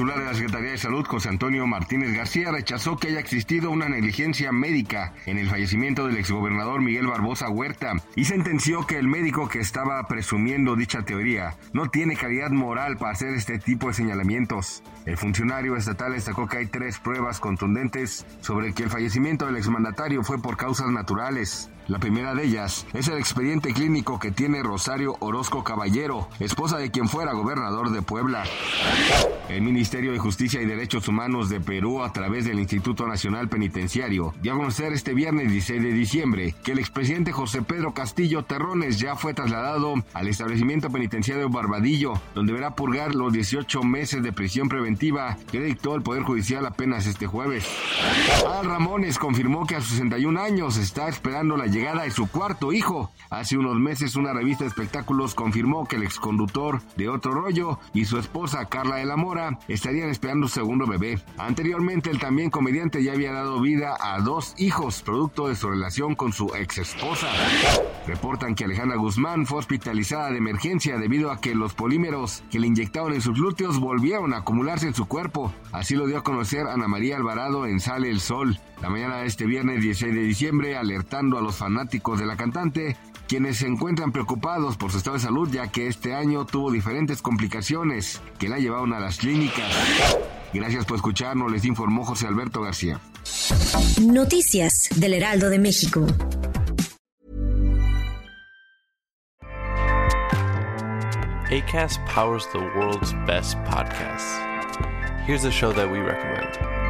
Titular de la Secretaría de Salud, José Antonio Martínez García, rechazó que haya existido una negligencia médica en el fallecimiento del exgobernador Miguel Barbosa Huerta y sentenció que el médico que estaba presumiendo dicha teoría no tiene calidad moral para hacer este tipo de señalamientos. El funcionario estatal destacó que hay tres pruebas contundentes sobre que el fallecimiento del exmandatario fue por causas naturales. La primera de ellas es el expediente clínico que tiene Rosario Orozco Caballero, esposa de quien fuera gobernador de Puebla. El Ministerio de Justicia y Derechos Humanos de Perú, a través del Instituto Nacional Penitenciario, dio a conocer este viernes 16 de diciembre que el expresidente José Pedro Castillo Terrones ya fue trasladado al establecimiento penitenciario Barbadillo, donde deberá purgar los 18 meses de prisión preventiva que dictó el Poder Judicial apenas este jueves. Al Ramones confirmó que a sus 61 años está esperando la llegada de su cuarto hijo. Hace unos meses una revista de espectáculos confirmó que el exconductor de Otro Rollo y su esposa Carla de la Mora estarían esperando su segundo bebé. Anteriormente el también comediante ya había dado vida a dos hijos producto de su relación con su ex esposa. Reportan que Alejandra Guzmán fue hospitalizada de emergencia debido a que los polímeros que le inyectaron en sus glúteos volvieron a acumularse en su cuerpo. Así lo dio a conocer Ana María Alvarado en Sale el Sol. La mañana de este viernes 16 de diciembre, alertando a los fanáticos de la cantante, quienes se encuentran preocupados por su estado de salud ya que este año tuvo diferentes complicaciones que la llevaron a las clínicas. Gracias por escucharnos, les informó José Alberto García. Noticias del Heraldo de México. ACAST powers the world's best podcasts. Here's a show that we recommend.